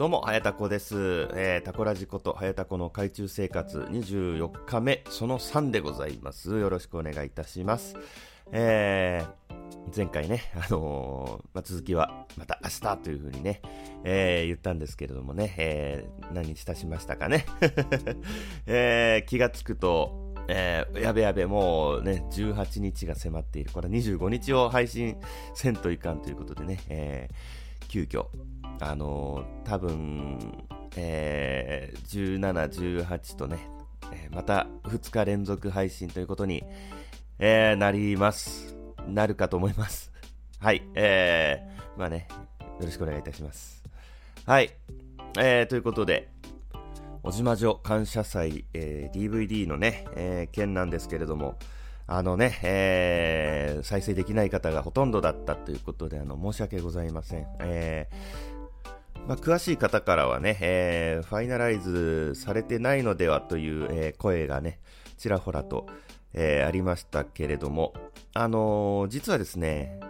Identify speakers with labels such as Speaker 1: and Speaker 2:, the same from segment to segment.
Speaker 1: どうも、はやたこです。えー、タコラジこと、はやたこの海中生活24日目、その3でございます。よろしくお願いいたします。えー、前回ね、あのー、まあ、続きはまた明日というふうにね、えー、言ったんですけれどもね、えー、何日経しましたかね。えー、気がつくと、えー、やべやべ、もうね、18日が迫っている。これ25日を配信せんといかんということでね、えー、急遽、あのー、多分、えー、17、18とね、えー、また2日連続配信ということに、えー、なります。なるかと思います。はい、えー、まあね、よろしくお願いいたします。はい、えー、ということで、小島女感謝祭、えー、DVD のね、えー、件なんですけれども、あのね、えー、再生できない方がほとんどだったということで、あの、申し訳ございません。えー、まあ、詳しい方からはね、えー、ファイナライズされてないのではという、えー、声がね、ちらほらと、えー、ありましたけれども、あのー、実はですね、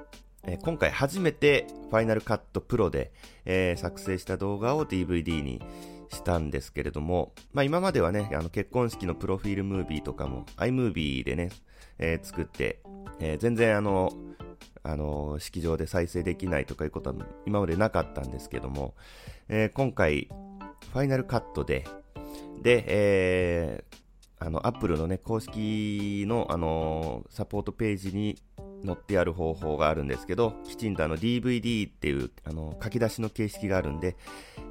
Speaker 1: え、今回初めてファイナルカットプロで、え作成した動画を DVD にしたんですけれども、まあ今まではね、あの結婚式のプロフィールムービーとかも iMovie でね、え、作って、え、全然あの、あの、式場で再生できないとかいうことは今までなかったんですけども、えー、今回、ファイナルカットで、で、えー、あの、Apple のね、公式の、あのサポートページに載ってある方法があるんですけど、きちんとあの DVD っていうあの書き出しの形式があるんで、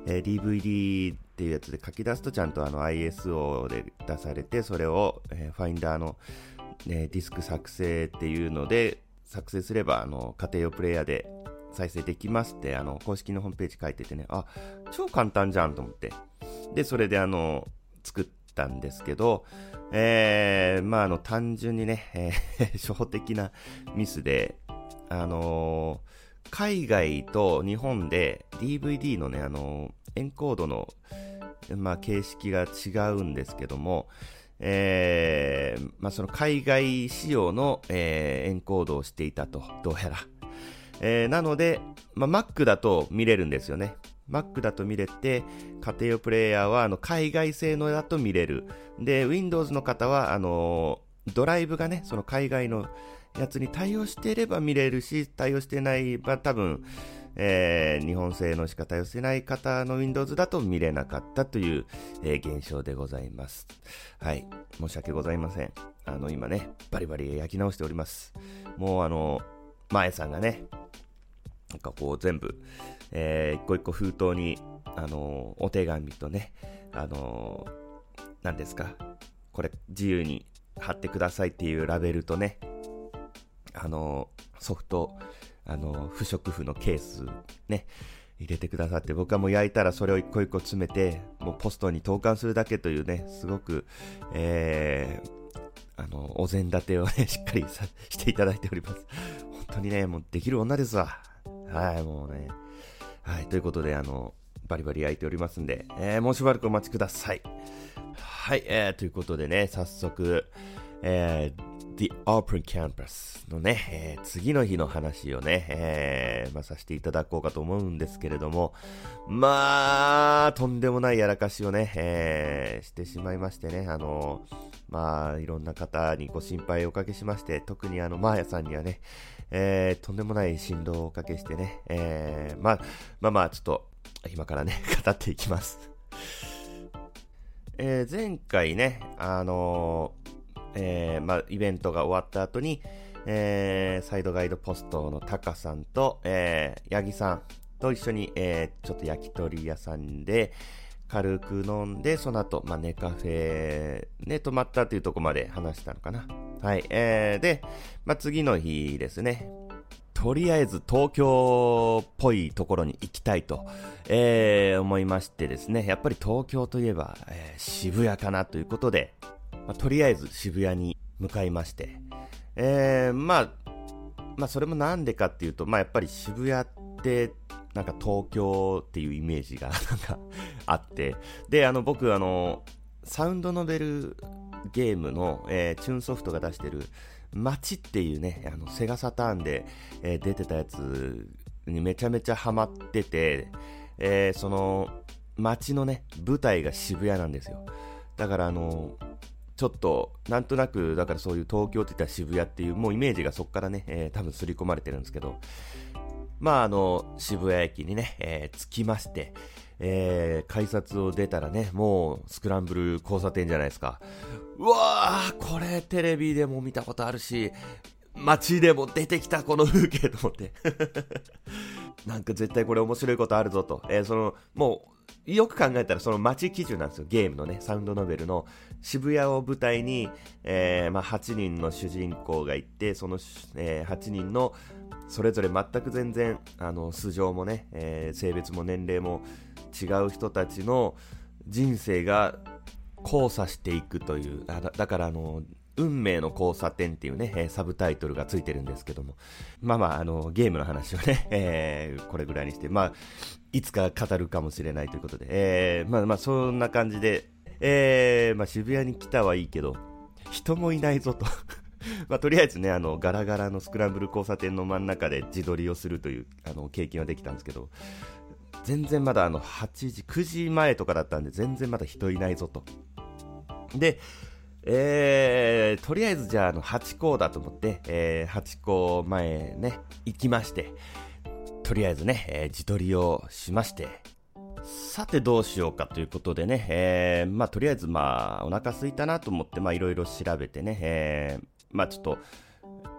Speaker 1: えー、DVD っていうやつで書き出すとちゃんとあの ISO で出されて、それを、えー、ファインダーの、ね、ディスク作成っていうので、作成すればあの家庭用プレイヤーで再生できますってあの公式のホームページ書いててね、あ、超簡単じゃんと思って。で、それであの、作ったんですけど、えー、まあ、あの、単純にね、えー、初歩的なミスで、あのー、海外と日本で DVD のね、あのー、エンコードの、まあ、形式が違うんですけども、えー、まあ、その海外仕様の、えー、エンコードをしていたと、どうやら。えー、なので、まあ、Mac だと見れるんですよね。Mac だと見れて、家庭用プレイヤーはあの海外製のだと見れる。で、Windows の方は、あのドライブがね、その海外のやつに対応していれば見れるし、対応してない場合、多分、えー、日本製のしか対応してない方の Windows だと見れなかったという、えー、現象でございます。はい。申し訳ございません。あの、今ね、バリバリ焼き直しております。もうあの、前さんがね、なんかこう全部、えー、一個一個封筒に、あの、お手紙とね、あのー、何ですか、これ自由に貼ってくださいっていうラベルとね、あの、ソフト、あの不織布のケースね、入れてくださって、僕はもう焼いたらそれを一個一個詰めて、もうポストに投函するだけというね、すごく、えー、あの、お膳立てをね、しっかりさしていただいております。本当にね、もうできる女ですわ。はい、もうね。はい、ということで、あの、バリバリ焼いておりますんで、えー、もうしばらくお待ちください。はい、えー、ということでね、早速、えー、The Open Campus のね、えー、次の日の話をね、えー、まあ、させていただこうかと思うんですけれども、まあ、とんでもないやらかしをね、えー、してしまいましてね、あのまあ、いろんな方にご心配をおかけしまして、特にあの、マーヤさんにはね、え、とんでもない振動をおかけしてね、え、まあ、まあまあ、ちょっと、今からね、語っていきます。え、前回ね、あの、えー、まあ、イベントが終わった後に、えー、サイドガイドポストのタカさんと、えー、ヤギさんと一緒に、えー、ちょっと焼き鳥屋さんで、軽く飲んで、その後、まあ、ネカフェ、ね、泊まったというとこまで話したのかな。はい。えー、で、まあ、次の日ですね。とりあえず東京っぽいところに行きたいと、えー、思いましてですね。やっぱり東京といえば、えー、渋谷かなということで、まあ、とりあえず渋谷に向かいまして。えー、まあ、まあ、それもなんでかっていうと、まあ、やっぱり渋谷って、なんか東京っていうイメージが なんかあって、で、あの、僕、あの、サウンドノベルゲームの、えー、チューンソフトが出してる、街っていうね、あの、セガサターンで、えー、出てたやつにめちゃめちゃハマってて、えー、その、街のね、舞台が渋谷なんですよ。だからあのちょっと、なんとなく、だからそういう東京って言ったら渋谷っていう、もうイメージがそこからね、えー、多分刷り込まれてるんですけど、まあ、あの、渋谷駅にね、えー、着きまして、えー、改札を出たらね、もうスクランブル交差点じゃないですか。うわー、これテレビでも見たことあるし、街でも出てきたこの風景と思って なんか絶対これ面白いことあるぞと。えー、その、もう、よく考えたらその街基準なんですよ。ゲームのね、サウンドノベルの渋谷を舞台に、えー、まあ、8人の主人公がいて、その、えー、8人のそれぞれ全く全然、あの、素性もね、えー、性別も年齢も違う人たちの人生が交差していくという、だだからあの、運命の交差点っていうね、サブタイトルがついてるんですけども。まあまあ、あの、ゲームの話をね、えー、これぐらいにして、まあ、いつか語るかもしれないということで、えー、まあまあ、そんな感じで、えー、まあ渋谷に来たはいいけど、人もいないぞと まあ、とりあえずね、あの、ガラガラのスクランブル交差点の真ん中で自撮りをするという、あの、経験はできたんですけど、全然まだあの、8時、9時前とかだったんで、全然まだ人いないぞと。で、えー、とりあえずじゃあ、あの、ハチ公だと思って、えー、ハチ公前ね、行きまして、とりあえずね、えー、自撮りをしまして、さてどうしようかということでね、えー、まあとりあえずまあお腹すいたなと思ってまあいろいろ調べてね、えー、まあちょっと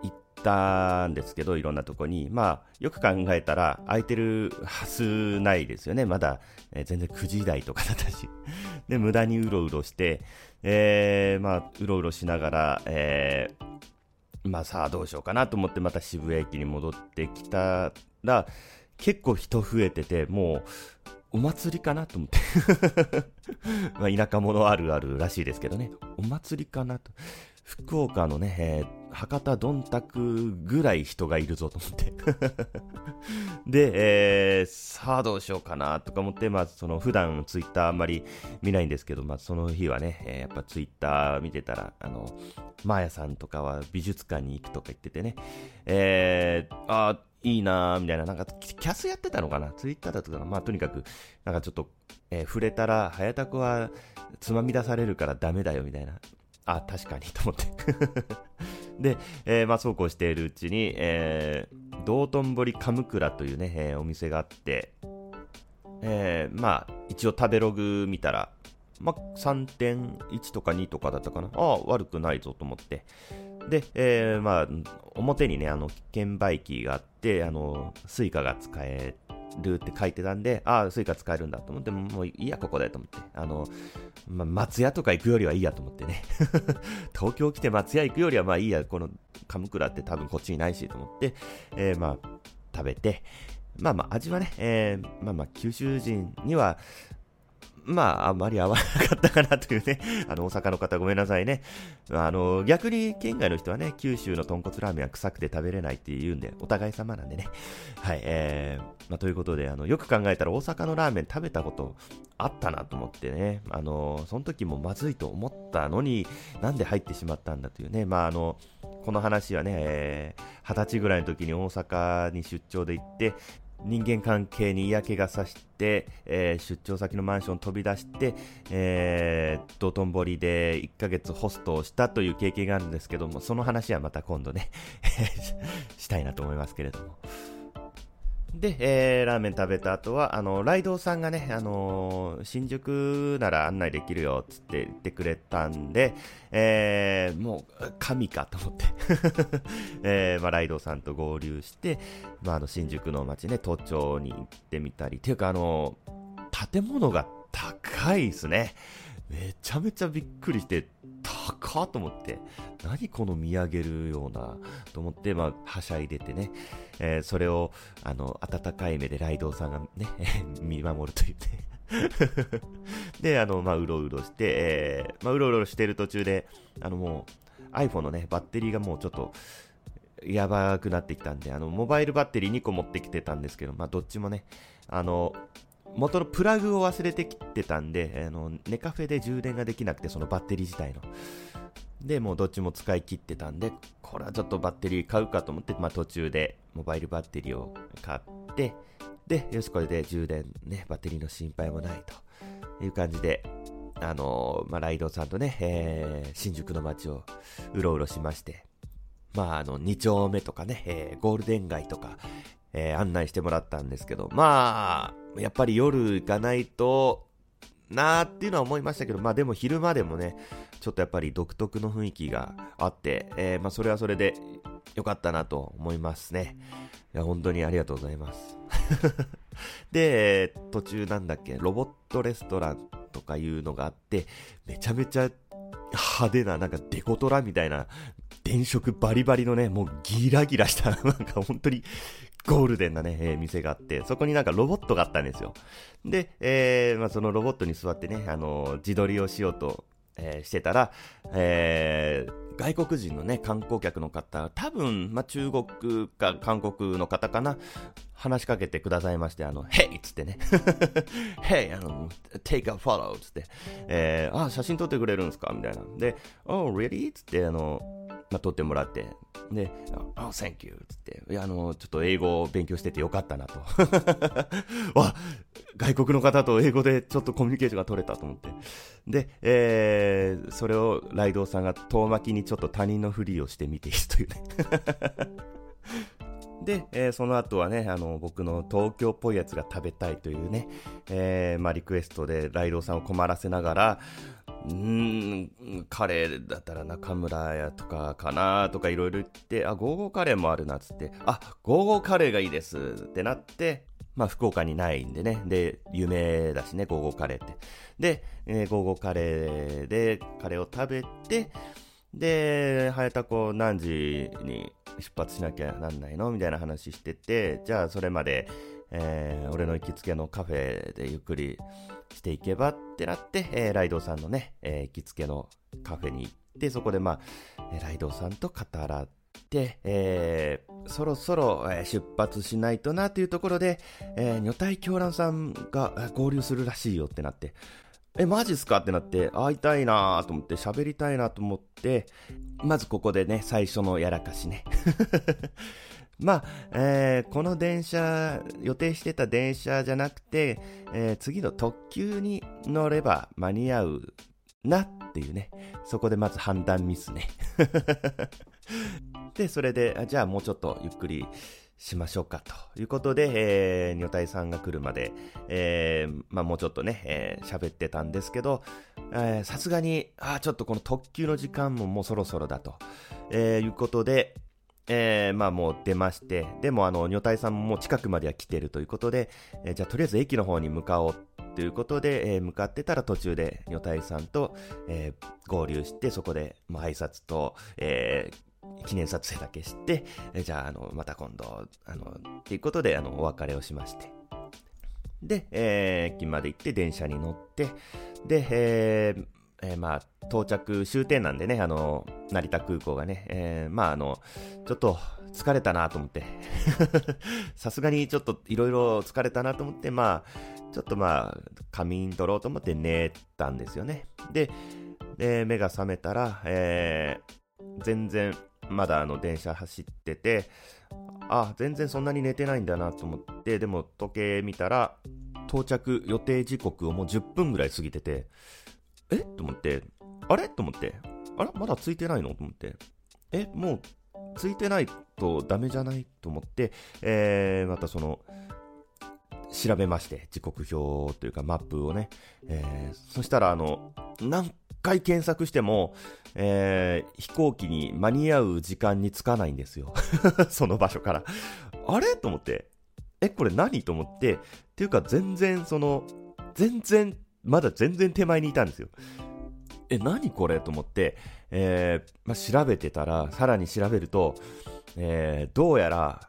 Speaker 1: 行ったんですけど、いろんなとこに、まあよく考えたら空いてるはずないですよね。まだ、えー、全然9時台とかだったし。で、無駄にうろうろして、えー、まあ、うろうろしながら、えー、まあさあどうしようかなと思ってまた渋谷駅に戻ってきたら、結構人増えてて、もう、お祭りかなと思って まあ田舎者あるあるらしいですけどね。お祭りかなと。福岡のね、えー、博多どんたくぐらい人がいるぞと思って で、えー、さあどうしようかなとか思って、まあ、その普段ツイッターあんまり見ないんですけど、まあ、その日はね、えー、やっぱツイッター見てたら、あの、マーヤさんとかは美術館に行くとか言っててね、えー、あいいなーみたいな、なんか、キャスやってたのかな？ツイッターだったかな？まあ、とにかく、なんかちょっと、えー、触れたら、早田子はつまみ出されるからダメだよ、みたいな。あ、確かに、と思って で、えー、まあ、そうこうしているうちに、えー、道頓堀カムクラというね、えー、お店があって、えー、まあ、一応食べログ見たら、まあ、3.1とか2とかだったかな？ああ、悪くないぞと思って。で、えー、まあ、表にね、あの、券売機があって、あの、スイカが使えるって書いてたんで、ああ、スイカ使えるんだと思って、もういいや、ここでと思って。あの、ま、松屋とか行くよりはいいやと思ってね。東京来て松屋行くよりはまあいいや、この鎌倉って多分こっちにないしと思って、えー、まあ、食べて、まあまあ味はね、えー、まあまあ九州人には、まあ、あんまり合わなかったかなというね、あの、大阪の方ごめんなさいね。あの、逆に県外の人はね、九州の豚骨ラーメンは臭くて食べれないって言うんで、お互い様なんでね。はい、えー、まあ、ということで、あの、よく考えたら大阪のラーメン食べたことあったなと思ってね、あの、その時もまずいと思ったのに、なんで入ってしまったんだというね、まあ、あの、この話はね、えー、20歳ぐらいの時に大阪に出張で行って、人間関係に嫌気がさして、えー、出張先のマンション飛び出して、えー、道頓堀で1ヶ月ホストをしたという経験があるんですけども、その話はまた今度ね したいなと思いますけれども。で、えー、ラーメン食べた後は、あの、ライドウさんがね、あのー、新宿なら案内できるよ、つって言ってくれたんで、えー、もう、神かと思って えー、まあ、ライドウさんと合流して、まあ、あの、新宿の街ね、都庁に行ってみたり、っていうか、あの建物が高いですね。めちゃめちゃびっくりして、高っと思って、何この見上げるような、と思って、まあ、はしゃいでてね、えー、それを、あの、温かい目でライドウさんがね、見守るというね。で、あの、まあ、うろうろして、えー、まあ、うろうろしてる途中で、あの、もう、iPhone のね、バッテリーがもうちょっと、やばくなってきたんで、あの、モバイルバッテリー2個持ってきてたんですけど、まあ、どっちもね、あの、元のプラグを忘れてきてたんで、あの、ネカフェで充電ができなくて、そのバッテリー自体の。で、もうどっちも使い切ってたんで、これはちょっとバッテリー買うかと思って、まあ途中でモバイルバッテリーを買って、で、よし、これで充電、ね、バッテリーの心配もないという感じで、あのー、まあ、ライドさんとね、えー、新宿の街をうろうろしまして、まあ、あの、2丁目とかね、えー、ゴールデン街とか、えー、案内してもらったんですけど、まあ、やっぱり夜行かないとなーっていうのは思いましたけど、まあでも昼間でもね、ちょっとやっぱり独特の雰囲気があって、えー、まあそれはそれで良かったなと思いますね。いや、本当にありがとうございます。で、途中なんだっけ、ロボットレストランとかいうのがあって、めちゃめちゃ派手な、なんかデコトラみたいな、電飾バリバリのね、もうギラギラした、なんか本当にゴールデンなね、えー、店があって、そこになんかロボットがあったんですよ。で、えー、まあ、そのロボットに座ってね、あのー、自撮りをしようと、え、してたら、え、外国人のね、観光客の方、多分、まあ、中国か韓国の方かな、話しかけてくださいまして、あの、Hey! っつってね。Hey! あの、take a photo! つって、えー、あ、写真撮ってくれるんですか？みたいな。で、Oh, really? つって、あの、まあ、撮ってもらって、で、あ、oh, thank you! つって、いや、あの、ちょっと英語を勉強しててよかったなと。わ、外国の方と英語でちょっとコミュニケーションが取れたと思って。で、えー、それをライドウさんが遠巻きにちょっと他人のふりをしてみているというね。で、えー、その後はね、あの、僕の東京っぽいやつが食べたいというね、えー、まあ、リクエストでライドウさんを困らせながら、うん、カレーだったら中村屋とかかなとかいろいろ言って、あ、ゴーゴーカレーもあるなっつって、あ、ゴーゴーカレーがいいですってなって、まあ、福岡にないんでね。で、有名だしね、ゴーゴーカレーって。で、えー、ゴーゴーカレーで、カレーを食べて、で、早田子何時に出発しなきゃなんないの？みたいな話してて、じゃあそれまで、えー、俺の行きつけのカフェでゆっくりしていけばってなって、えー、ライドさんのね、えー、行きつけのカフェに行って、そこでまあ、ライドさんと語らって、えー、そろそろ、出発しないとなというところで、えー、女体狂乱さんが合流するらしいよってなって、え、マジっすかってなって、会いたいなと思って、喋りたいなと思って、まずここでね、最初のやらかしね。まあ、えー、この電車、予定してた電車じゃなくて、えー、次の特急に乗れば間に合うなっていうね、そこでまず判断ミスね。で、それで、じゃあもうちょっとゆっくりしましょうかということで、えー、女体さんが来るまで、えー、まあもうちょっとね、えー、喋ってたんですけど、さすがに、あちょっとこの特急の時間ももうそろそろだと、えー、いうことで、えー、まあもう出まして、でもあの、女体さんも近くまでは来てるということで、えー、じゃあとりあえず駅の方に向かおうということで、えー、向かってたら途中で女体さんと、えー、合流して、そこで、まあ、挨拶と、えー、記念撮影だけして、えじゃあ、あの、また今度、あの、っていうことで、あの、お別れをしまして。で、えー、駅まで行って電車に乗って、で、えー、えー、まあ、到着終点なんでね、あの、成田空港がね、えー、まあ、あの、ちょっと疲れたなと思って、さすがにちょっといろいろ疲れたなと思って、まあ、ちょっとまあ、仮眠取ろうと思って寝たんですよね。で、で目が覚めたら、えー、全然まだあの電車走ってて、あ、全然そんなに寝てないんだなと思って、でも時計見たら、到着予定時刻をもう10分ぐらい過ぎてて、え？と思って、あれ？と思って、あら？まだついてないの？と思って、え？もうついてないとダメじゃない？と思って、えー、またその、調べまして、時刻表というかマップをね、えー、そしたらあの、何回検索しても、えー、飛行機に間に合う時間に着かないんですよ。その場所から。あれ？と思って。え、これ何？と思って。っていうか全然その、全然、まだ全然手前にいたんですよ。え、何これと思って、えー、まあ、調べてたら、さらに調べると、えー、どうやら、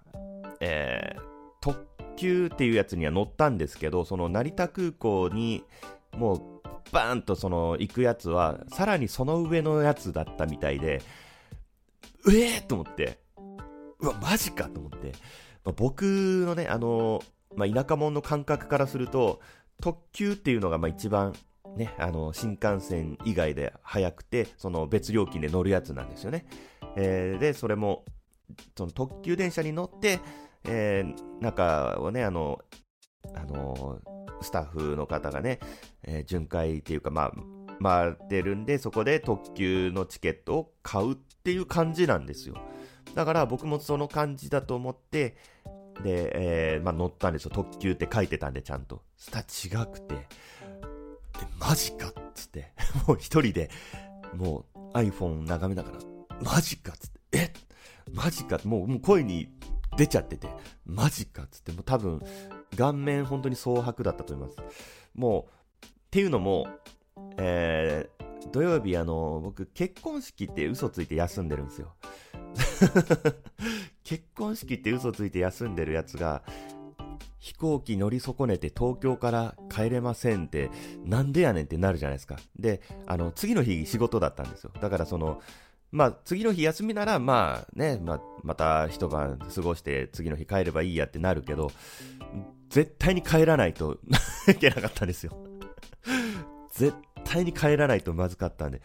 Speaker 1: えー、特急っていうやつには乗ったんですけど、その成田空港にもうバーンとその行くやつは、さらにその上のやつだったみたいで、うえーと思って、うわ、マジかと思って、まあ、僕のね、あの、まあ、田舎者の感覚からすると、特急っていうのがまあ一番ね、あの、新幹線以外で早くて、その別料金で乗るやつなんですよね。えー、で、それも、その特急電車に乗って、えー、中をね、あの、あのー、スタッフの方がね、え、巡回っていうか、まあ、回ってるんで、そこで特急のチケットを買うっていう感じなんですよ。だから僕もその感じだと思って、で、えー、まあ、乗ったんですよ。特急って書いてたんで、ちゃんと。スタ違くて、え、マジかっつって、もう一人で、もう iPhone 眺めながら、マジかっつって、え？マジかもう、もう声に出ちゃってて、マジかっつって、もう多分、顔面本当に蒼白だったと思います。もう、っていうのも、えー、土曜日あの、僕結婚式って嘘ついて休んでるんですよ。結婚式って嘘ついて休んでるやつが、飛行機乗り損ねて東京から帰れませんって、なんでやねんってなるじゃないですか。で、あの、次の日仕事だったんですよ。だからその、まあ、次の日休みなら、まあね、まあ、また一晩過ごして次の日帰ればいいやってなるけど、絶対に帰らないと いけなかったんですよ。絶対に帰らないとまずかったんで、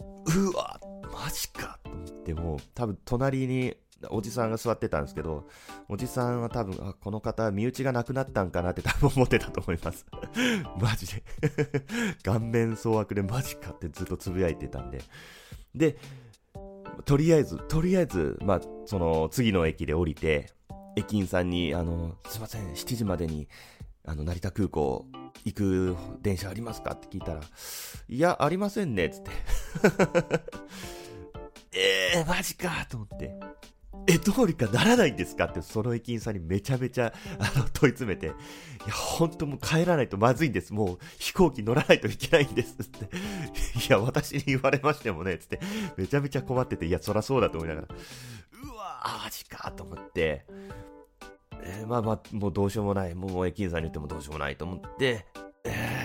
Speaker 1: うわ、マジかと思ってもう、多分隣におじさんが座ってたんですけど、おじさんは多分、あ、この方、身内がなくなったんかなって多分思ってたと思います。マジで 顔面蒼悪でマジかってずっとつぶやいてたんで。で、とりあえず、とりあえず、まあ、その、次の駅で降りて、駅員さんに、あの、すいません、7時までに、あの、成田空港行く電車ありますかって聞いたら、いや、ありませんね、つって。えー、マジかと思って。え、どうにかならないんですか？って、その駅員さんにめちゃめちゃ、あの、問い詰めて、いや、ほんともう帰らないとまずいんです。もう飛行機乗らないといけないんです。って。いや、私に言われましてもね、つって、めちゃめちゃ困ってて、いや、そらそうだと思いながら、うわー、マジかと思って、えー、まあまあ、もうどうしようもない。もう駅員さんに言ってもどうしようもないと思って、えー、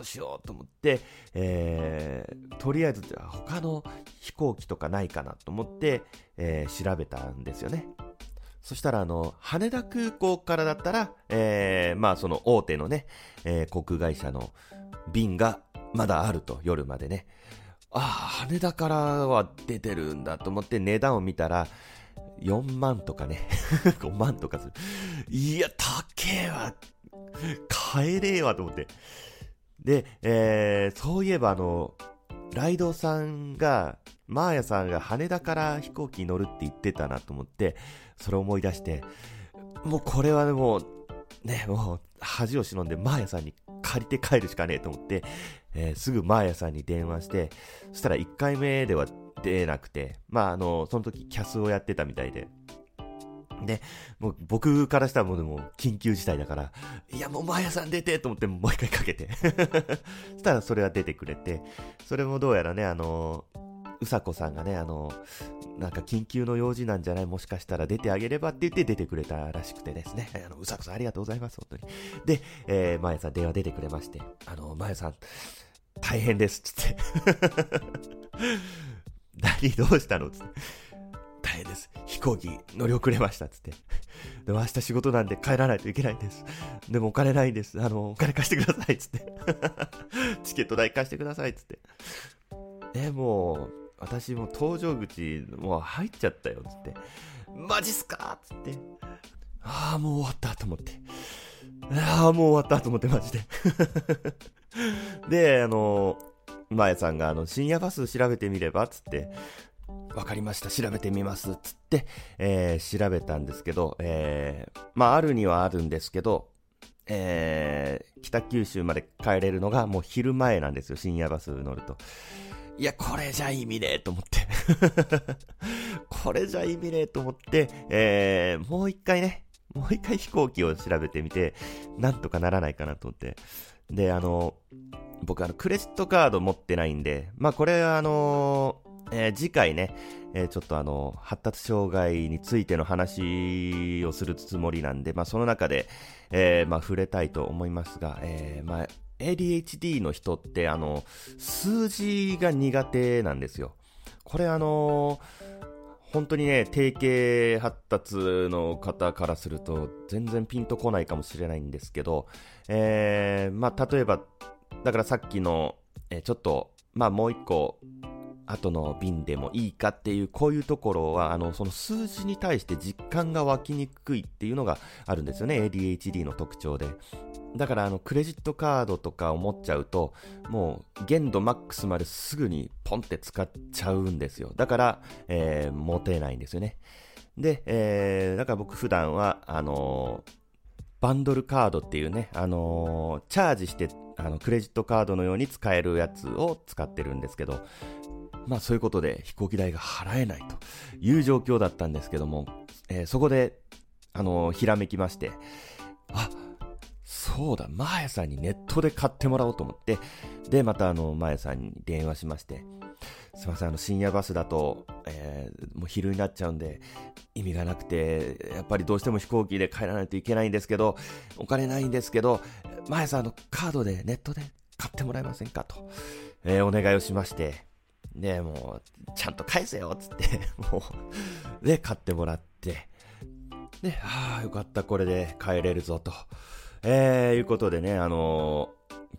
Speaker 1: うしようと思って、えー、とりあえず他の飛行機とかないかなと思って、えー、調べたんですよね。そしたら、あの、羽田空港からだったら、えー、まあその大手のね、えー、航空会社の便がまだあると、夜までね。ああ、羽田からは出てるんだと思って値段を見たら、4万とかね、5万とかする。いや、高えわ。帰れえわと思って。で、えー、そういえばあの、ライドさんが、マーヤさんが羽田から飛行機に乗るって言ってたなと思って、それを思い出して、もうこれはもう、ね、もう恥を忍んでマーヤさんに借りて帰るしかねえと思って、えー、すぐマーヤさんに電話して、そしたら1回目では出なくて、まああの、その時キャスをやってたみたいで、で、もう僕からしたらもうでも緊急事態だから、いやもうマヤさん出てと思ってもう一回かけて そしたらそれは出てくれて、それもどうやらね、あの、うさこさんがね、あの、なんか緊急の用事なんじゃないもしかしたら出てあげればって言って出てくれたらしくてですね。あの、うさこさんありがとうございます、本当に。で、えー、まやさん電話出てくれまして、あの、まやさん、大変です、つって。何どうしたの？つって。大変です。飛行機乗り遅れました。つって。でも明日仕事なんで帰らないといけないんです。でもお金ないんです。あの、お金貸してください。つって。チケット代貸してください。つって。え、もう、私も搭乗口、もう入っちゃったよ。つって。マジっすかつって。ああ、もう終わったと思って。ああ、もう終わったと思って、マジで。で、あの、まやさんがあの深夜バス調べてみればつって、わかりました、調べてみます、つって、えー、調べたんですけど、えー、まあ、あるにはあるんですけど、えー、北九州まで帰れるのがもう昼前なんですよ、深夜バス乗ると。いや、これじゃ意味ねえと思って これじゃ意味ねえと思って、えー、もう一回ね、もう一回飛行機を調べてみて、なんとかならないかなと思って。で、あの、僕あの、クレジットカード持ってないんで、まあこれはあのえー、次回ね、えー、ちょっとあの、発達障害についての話をするつもりなんで、まあその中で、えー、まあ触れたいと思いますが、えー、まあ ADHD の人ってあの、数字が苦手なんですよ。これあの本当にね、定型発達の方からすると全然ピンとこないかもしれないんですけど、えー、まあ例えば、だからさっきの、え、ちょっと、まあもう一個、後の便でもいいかっていう、こういうところは、あの、その数字に対して実感が湧きにくいっていうのがあるんですよね、ADHD の特徴で。だから、あの、クレジットカードとかを持っちゃうと、もう、限度マックスまですぐにポンって使っちゃうんですよ。だから、えー、持てないんですよね。で、えー、だから僕普段は、あのー、バンドルカードっていうね、あのー、チャージして、あの、クレジットカードのように使えるやつを使ってるんですけど、まあそういうことで飛行機代が払えないという状況だったんですけども、えー、そこで、あのー、ひらめきまして、あ、そうだ、マーヤさんにネットで買ってもらおうと思って、で、またあの、マーヤさんに電話しまして、すいません、あの、深夜バスだと、えー、もう昼になっちゃうんで、意味がなくて、やっぱりどうしても飛行機で帰らないといけないんですけど、お金ないんですけど、マーヤさん、の、カードで、ネットで買ってもらえませんかと、えー、お願いをしまして、で、もう、ちゃんと返せよっつって、もう、で、買ってもらって、で、ああ、よかった、これで帰れるぞ、と、えー、いうことでね、あの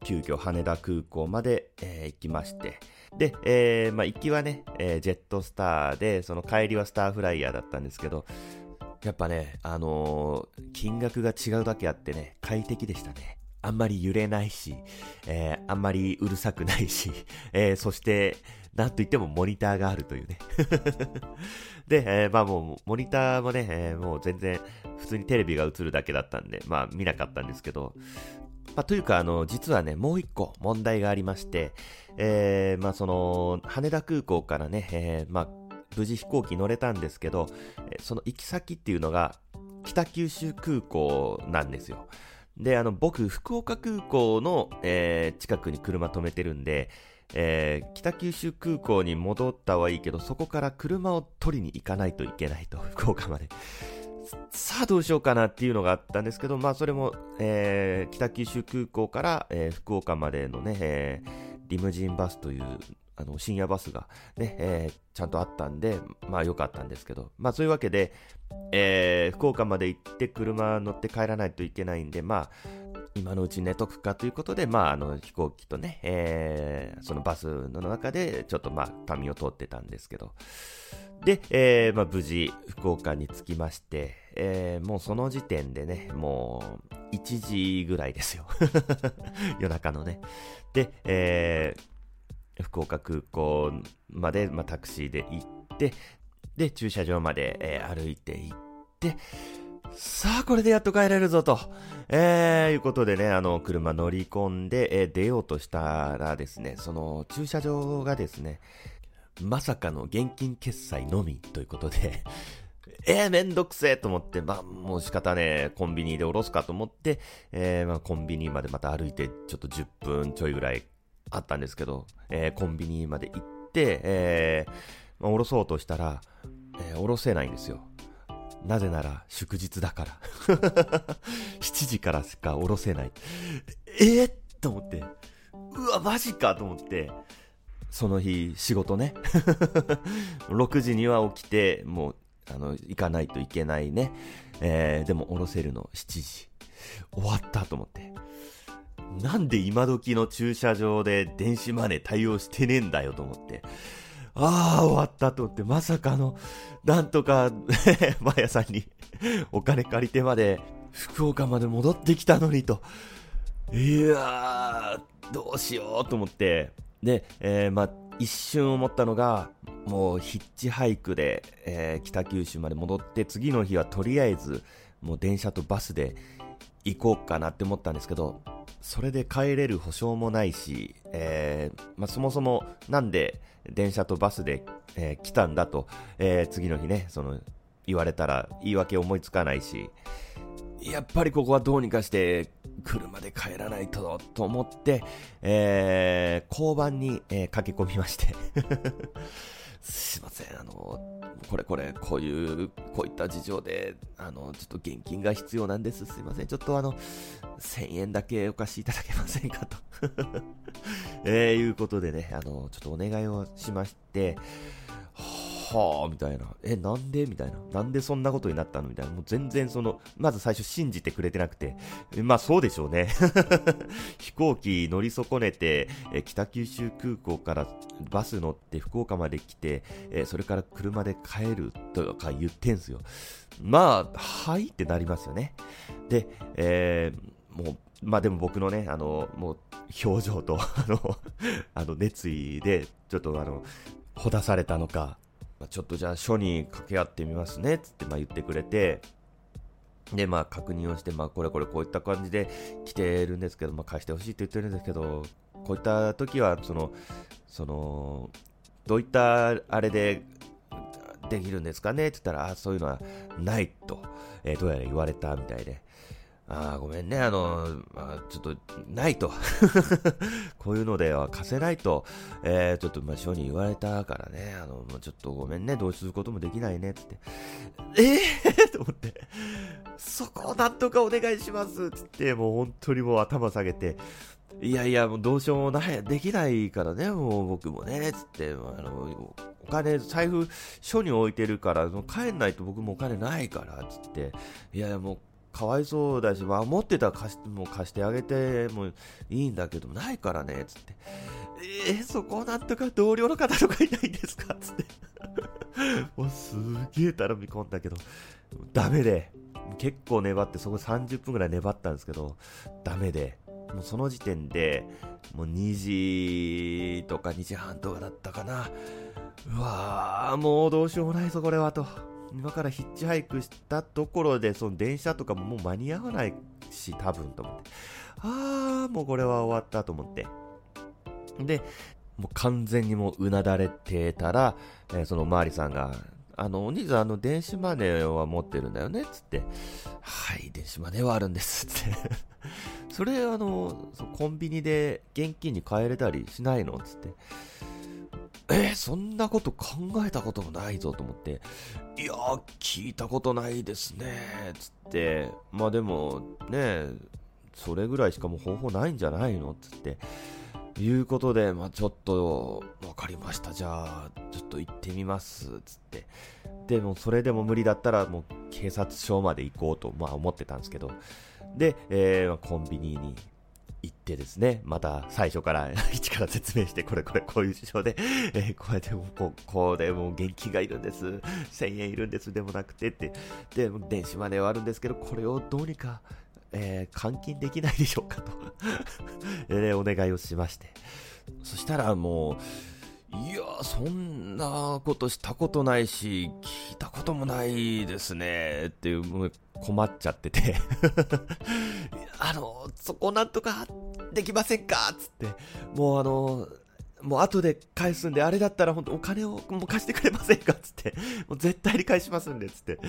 Speaker 1: ー、急遽羽田空港まで、えー、行きまして、で、えー、まあ、行きはね、えー、ジェットスターで、その帰りはスターフライヤーだったんですけど、やっぱね、あのー、金額が違うだけあってね、快適でしたね。あんまり揺れないし、えー、あんまりうるさくないし、えー、そして、なんといってもモニターがあるというね で、えー、まあもう、モニターもね、えー、もう全然、普通にテレビが映るだけだったんで、まあ見なかったんですけど、まあというか、あの、実はね、もう一個問題がありまして、えー、まあその、羽田空港からね、えー、まあ、無事飛行機乗れたんですけど、その行き先っていうのが、北九州空港なんですよ。で、あの、僕、福岡空港の、えー、近くに車止めてるんで、えー、北九州空港に戻ったはいいけど、そこから車を取りに行かないといけないと、福岡まで。さあどうしようかなっていうのがあったんですけど、まあそれも、えー、北九州空港から、えー、福岡までのね、えー、リムジンバスというあの深夜バスがね、えー、ちゃんとあったんで、まあ良かったんですけど、まあそういうわけで、えー、福岡まで行って車乗って帰らないといけないんで、まあ、今のうち寝とくかということで、まあ、あの飛行機とね、えー、そのバスの中でちょっとまあ、紙を通ってたんですけど、で、えー、まあ、無事、福岡に着きまして、えー、もうその時点でね、もう、1時ぐらいですよ。夜中のね。で、えー、福岡空港まで、まあ、タクシーで行って、で、駐車場まで、えー、歩いて行って、さあ、これでやっと帰れるぞと。えー、いうことでね、あの、車乗り込んで、えー、出ようとしたらですね、その、駐車場がですね、まさかの現金決済のみということで えー、めんどくせえと思って、まあ、もう仕方ね、コンビニで降ろすかと思って、えー、まあ、コンビニまでまた歩いて、ちょっと10分ちょいぐらいあったんですけど、えー、コンビニまで行って、えー、まあ、降ろそうとしたら、えー、降ろせないんですよ。なぜなら祝日だから。7時からしか降ろせない。えー、と思って。うわ、マジかと思って。その日、仕事ね。6時には起きて、もう、あの、行かないといけないね。えー、でも降ろせるの7時。終わったと思って。なんで今時の駐車場で電子マネー対応してねえんだよと思って。ああ、終わったと思って、まさかの、なんとか、マヤさんにお金借りてまで、福岡まで戻ってきたのにと。いやー、どうしようと思って。で、えー、まあ、一瞬思ったのが、もうヒッチハイクで、えー、北九州まで戻って、次の日はとりあえず、もう電車とバスで行こうかなって思ったんですけど、それで帰れる保証もないし、えー、まあ、そもそもなんで電車とバスで、えー、来たんだと、えー、次の日ね、その言われたら言い訳思いつかないし、やっぱりここはどうにかして車で帰らないとと思って、えー、交番に、えー、駆け込みまして。すいません、あの、これこれ、こういう、こういった事情で、あの、ちょっと現金が必要なんです。すいません、ちょっとあの、1000円だけお貸しいただけませんかと。えー、いうことでね、あの、ちょっとお願いをしまして、ははあ、みたいな。え、なんで？みたいな。なんでそんなことになったの？みたいな。もう全然その、まず最初信じてくれてなくて。まあそうでしょうね。飛行機乗り損ねて、え北九州空港からバス乗って福岡まで来て、えそれから車で帰るとか言ってんすよ。まあ、はいってなりますよね。で、えー、もう、まあでも僕のね、あの、もう、表情と、あの、あの、熱意で、ちょっとあの、ほだされたのか、まあ、ちょっとじゃあ書に掛け合ってみますね、つってまあ言ってくれて、で、まあ確認をして、まあこれこれこういった感じで来てるんですけど、まあ返してほしいって言ってるんですけど、こういった時は、その、その、どういったあれでできるんですかねって言ったら、あそういうのはないと、えー、どうやら言われたみたいで、あごめんね、あの、まあ、ちょっと、ないと。こういうのでは貸せないと、えー、ちょっと、まあ、書に言われたからね、あのま、ちょっとごめんね、どうすることもできないね、って。ええー、と思って、そこをなんとかお願いします、つって、もう本当にもう頭下げて、いやいや、もうどうしようもない、できないからね、もう僕もね、つって、あの、お金、財布、書に置いてるから、帰んないと僕もお金ないから、つって、いやいや、もう、かわいそうだし、まあ、持ってたら貸しもう貸してあげてもいいんだけど、ないからね、つって。えー、そこなんとか同僚の方とかいないんですか？つって。もうすげえ頼み込んだけど、ダメで、結構粘って、そこ30分ぐらい粘ったんですけど、ダメで、もうその時点で、もう2時とか2時半とかだったかな。うわー、もうどうしようもないぞ、これはと。今からヒッチハイクしたところで、その電車とかももう間に合わないし、多分と思って。あー、もうこれは終わったと思って。で、もう完全にもううなだれてたら、えー、そのマーリさんが、あの、お兄さん、あの、電子マネーは持ってるんだよねつって、はい、電子マネーはあるんですって それ、あの、コンビニで現金に換えれたりしないの？つって、えー、そんなこと考えたこともないぞと思って、いやー、聞いたことないですね、つって、まあでも、ね、それぐらいしかもう方法ないんじゃないのつって、いうことで、まあちょっと、わかりました、じゃあ、ちょっと行ってみます、つって。でも、それでも無理だったら、もう警察署まで行こうと、まあ思ってたんですけど、で、えー、コンビニに行ってですね、また最初から 一から説明して、これこれこういう事情で、えー、こうやってもう、こうでもう現金がいるんです。1000円いるんですでもなくてって。で、電子マネーはあるんですけど、これをどうにか、えー、換金できないでしょうかと えー、お願いをしまして。そしたらもう、いや、そんなことしたことないし、聞いたこともないですね、っていう、困っちゃってて。あの、そこなんとかできませんかつって、もうあの、もう後で返すんで、あれだったら本当お金をもう貸してくれませんかつって、もう絶対に返しますんで、つって。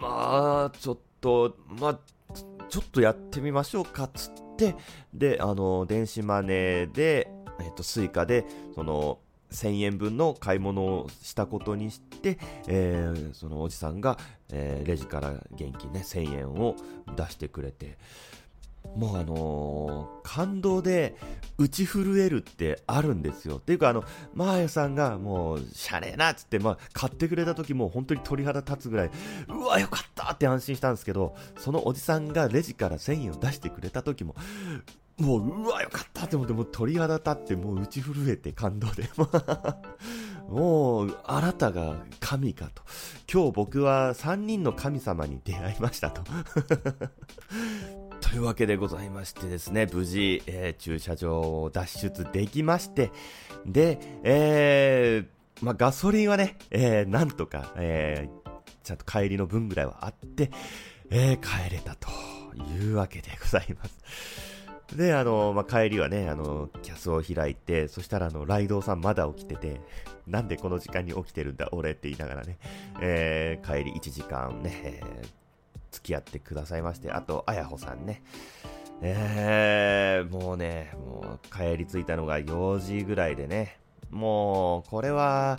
Speaker 1: まあ、ちょっと、まあ、ちょっとやってみましょうか、つって、で、あの、電子マネーで、えっと、スイカで、その、1000円分の買い物をしたことにして、えー、そのおじさんが、えー、レジから現金ね、1000円を出してくれて、もうあのー、感動で打ち震えるってあるんですよ。っていうかあの、マーヤさんがもう、シャレなっつって、まあ、買ってくれた時も本当に鳥肌立つぐらい、うわ、よかったって安心したんですけど、そのおじさんがレジから1000円を出してくれた時も、もう、うわ、よかったって思って、もう鳥肌立って、もう打ち震えて感動で。もう、あなたが神かと。今日僕は3人の神様に出会いましたと。というわけでございましてですね、無事、えー、駐車場を脱出できまして、で、えー、まあ、ガソリンはね、えー、なんとか、え、ちゃんと帰りの分ぐらいはあって、え、帰れたというわけでございます。で、あの、まあ、帰りはね、あの、キャスを開いて、そしたら、あの、ライドウさんまだ起きてて、なんでこの時間に起きてるんだ、俺って言いながらね、えー、帰り1時間ね、えー、付き合ってくださいまして、あと、あやほさんね、えー、もうね、もう帰り着いたのが4時ぐらいでね、もう、これは、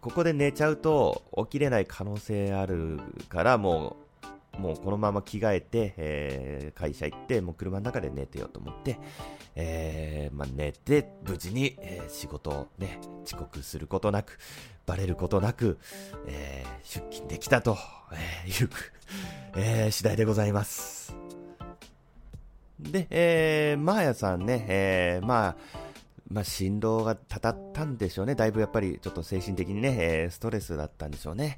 Speaker 1: ここで寝ちゃうと起きれない可能性あるから、もう、もうこのまま着替えて、えー、会社行って、もう車の中で寝てようと思って、えー、まあ、寝て、無事に、えー、仕事をね、遅刻することなく、バレることなく、え出勤できたと、えいう、え次第でございます。で、えー、マーヤさんね、えまあ、まあ、振動がたたったんでしょうね。だいぶやっぱりちょっと精神的にね、えー、ストレスだったんでしょうね。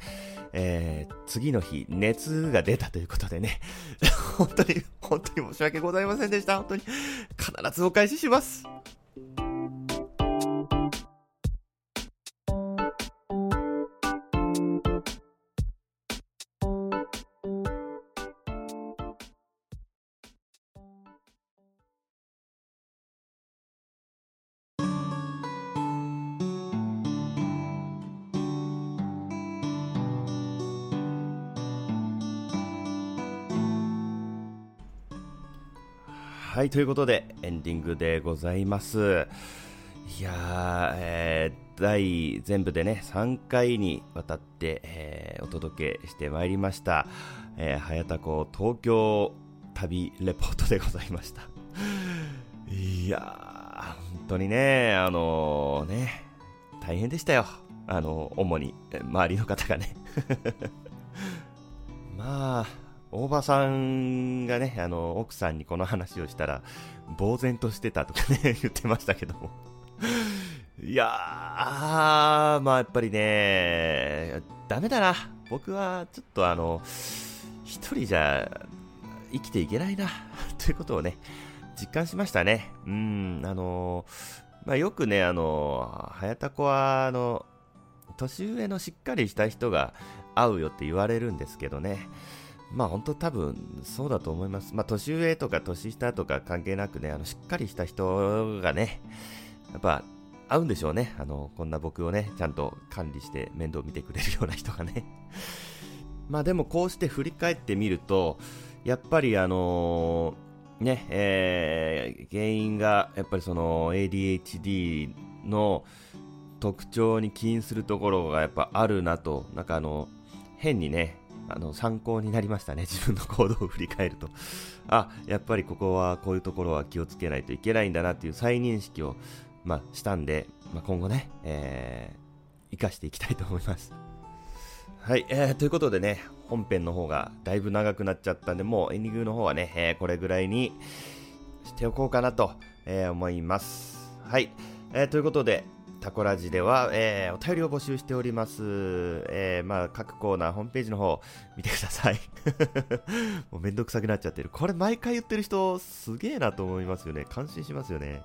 Speaker 1: えー、次の日、熱が出たということでね、本当に、本当に申し訳ございませんでした。本当に、必ずお返しします。はい、ということで、エンディングでございます。いやー、えー、第全部でね、3回にわたって、えー、お届けしてまいりました。えー、早田子東京旅レポートでございました。いやー、本当にね、あのー、ね、大変でしたよ。あの主に、周りの方がね。まあ、大場さんがね、あの、奥さんにこの話をしたら、呆然としてたとかね、言ってましたけども。いやー、まあやっぱりね、ダメだな。僕はちょっとあの、一人じゃ生きていけないな、ということをね、実感しましたね。うん、あの、まあよくね、あの、早田子は、あの、年上のしっかりした人が合うよって言われるんですけどね。まあ本当多分そうだと思います。まあ年上とか年下とか関係なくね、あのしっかりした人がね、やっぱ合うんでしょうね。あの、こんな僕をね、ちゃんと管理して面倒見てくれるような人がね。まあでもこうして振り返ってみると、やっぱりあのー、ね、えー、原因がやっぱりその ADHD の特徴に起因するところがやっぱあるなと、なんかあの、変にね、あの参考になりましたね、自分の行動を振り返ると。あ、やっぱりここはこういうところは気をつけないといけないんだなっていう再認識を、まあ、したんで、まあ、今後ね、えー、生かしていきたいと思います。はい、えー、ということでね、本編の方がだいぶ長くなっちゃったんで、もうエンディングの方はね、えー、これぐらいにしておこうかなと、えー、思います。はい、えー、ということで、タコラジでは、えー、お便りを募集しております。えー、まあ、各コーナー、ホームページの方、見てください。もうめんどくさくなっちゃってる。これ毎回言ってる人、すげえなと思いますよね。感心しますよね。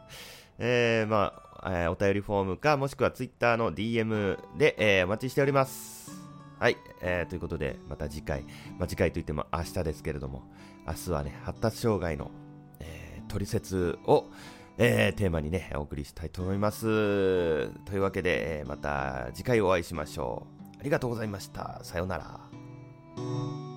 Speaker 1: えー、まあ、えー、お便りフォームか、もしくは Twitter の DM で、えー、お待ちしております。はい、えー、ということで、また次回、まあ、次回といっても明日ですけれども、明日はね、発達障害の、えー、取説を、えー、テーマにね、お送りしたいと思います。というわけで、また次回お会いしましょう。ありがとうございました。さようなら。